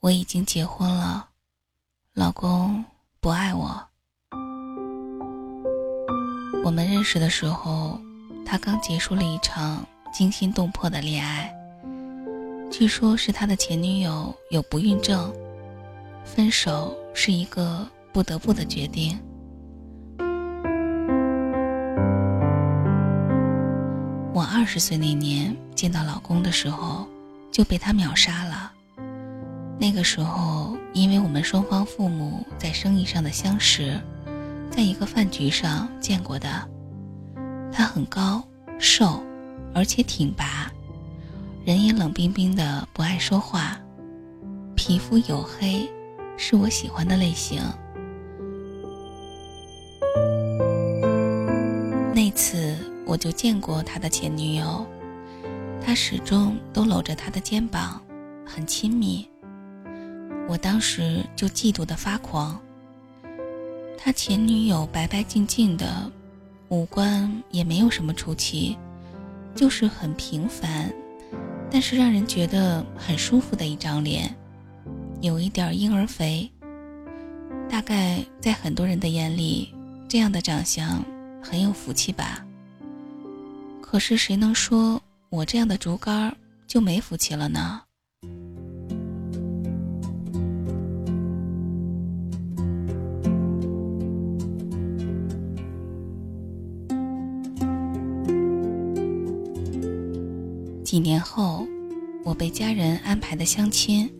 我已经结婚了，老公不爱我。我们认识的时候，他刚结束了一场惊心动魄的恋爱。据说是他的前女友有不孕症，分手是一个不得不的决定。我二十岁那年见到老公的时候，就被他秒杀了。那个时候，因为我们双方父母在生意上的相识，在一个饭局上见过的。他很高瘦，而且挺拔，人也冷冰冰的，不爱说话，皮肤黝黑，是我喜欢的类型。那次我就见过他的前女友，他始终都搂着他的肩膀，很亲密。我当时就嫉妒的发狂。他前女友白白净净的，五官也没有什么出奇，就是很平凡，但是让人觉得很舒服的一张脸，有一点婴儿肥。大概在很多人的眼里，这样的长相很有福气吧。可是谁能说我这样的竹竿就没福气了呢？几年后，我被家人安排的相亲，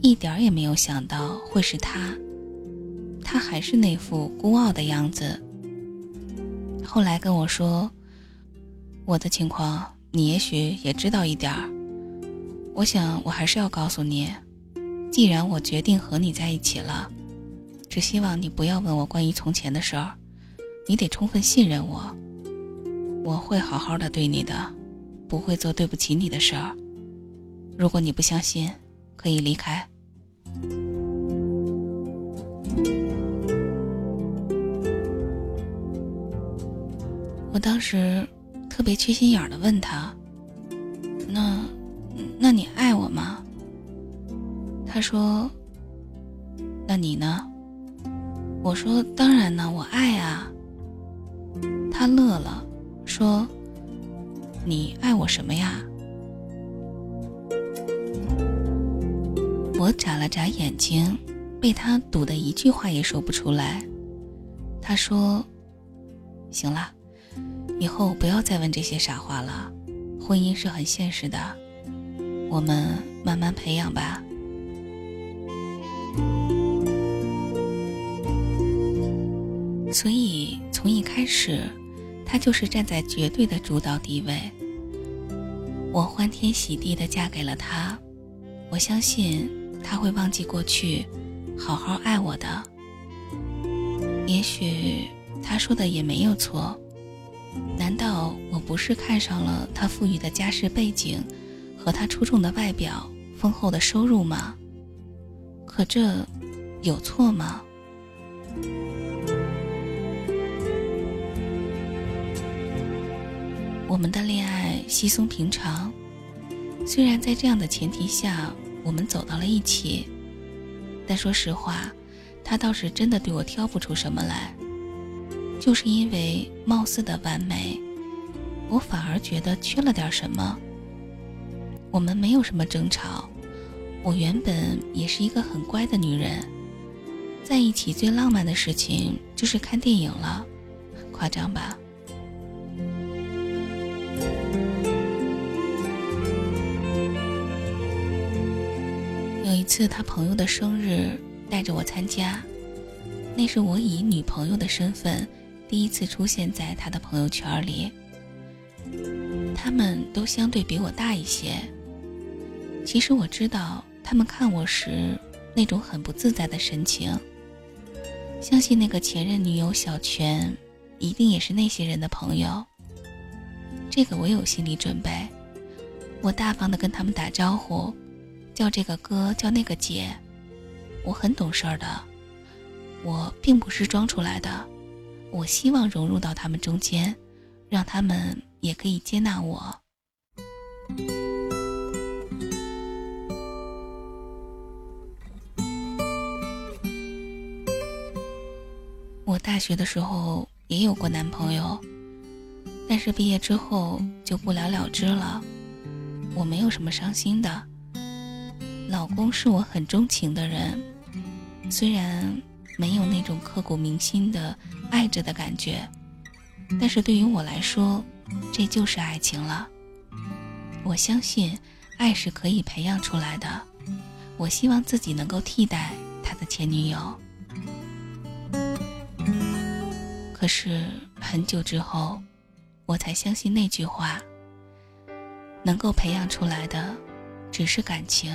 一点也没有想到会是他。他还是那副孤傲的样子。后来跟我说，我的情况你也许也知道一点儿。我想我还是要告诉你，既然我决定和你在一起了，只希望你不要问我关于从前的事儿，你得充分信任我，我会好好的对你的。不会做对不起你的事儿。如果你不相信，可以离开。我当时特别缺心眼儿的问他：“那，那你爱我吗？”他说：“那你呢？”我说：“当然呢，我爱啊。”他乐了，说。你爱我什么呀？我眨了眨眼睛，被他堵得一句话也说不出来。他说：“行了，以后不要再问这些傻话了。婚姻是很现实的，我们慢慢培养吧。”所以从一开始。他就是站在绝对的主导地位。我欢天喜地的嫁给了他，我相信他会忘记过去，好好爱我的。也许他说的也没有错，难道我不是看上了他富裕的家世背景，和他出众的外表、丰厚的收入吗？可这有错吗？我们的恋爱稀松平常，虽然在这样的前提下我们走到了一起，但说实话，他倒是真的对我挑不出什么来。就是因为貌似的完美，我反而觉得缺了点什么。我们没有什么争吵，我原本也是一个很乖的女人，在一起最浪漫的事情就是看电影了，夸张吧？次，他朋友的生日，带着我参加。那是我以女朋友的身份第一次出现在他的朋友圈里。他们都相对比我大一些。其实我知道，他们看我时那种很不自在的神情。相信那个前任女友小泉，一定也是那些人的朋友。这个我有心理准备。我大方的跟他们打招呼。叫这个哥叫那个姐我很懂事儿的我并不是装出来的我希望融入到他们中间让他们也可以接纳我。我大学的时候也有过男朋友但是毕业之后就不了了之了我没有什么伤心的老公是我很钟情的人，虽然没有那种刻骨铭心的爱着的感觉，但是对于我来说，这就是爱情了。我相信爱是可以培养出来的，我希望自己能够替代他的前女友。可是很久之后，我才相信那句话。能够培养出来的，只是感情，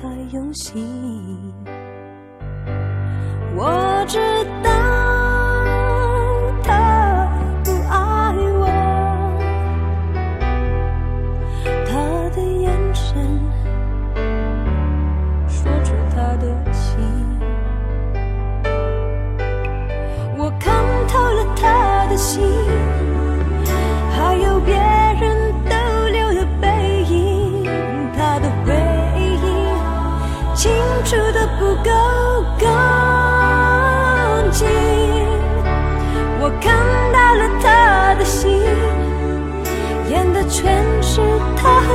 太用心。我知道他不爱我，他的眼神说出他的心。我看透了他的心，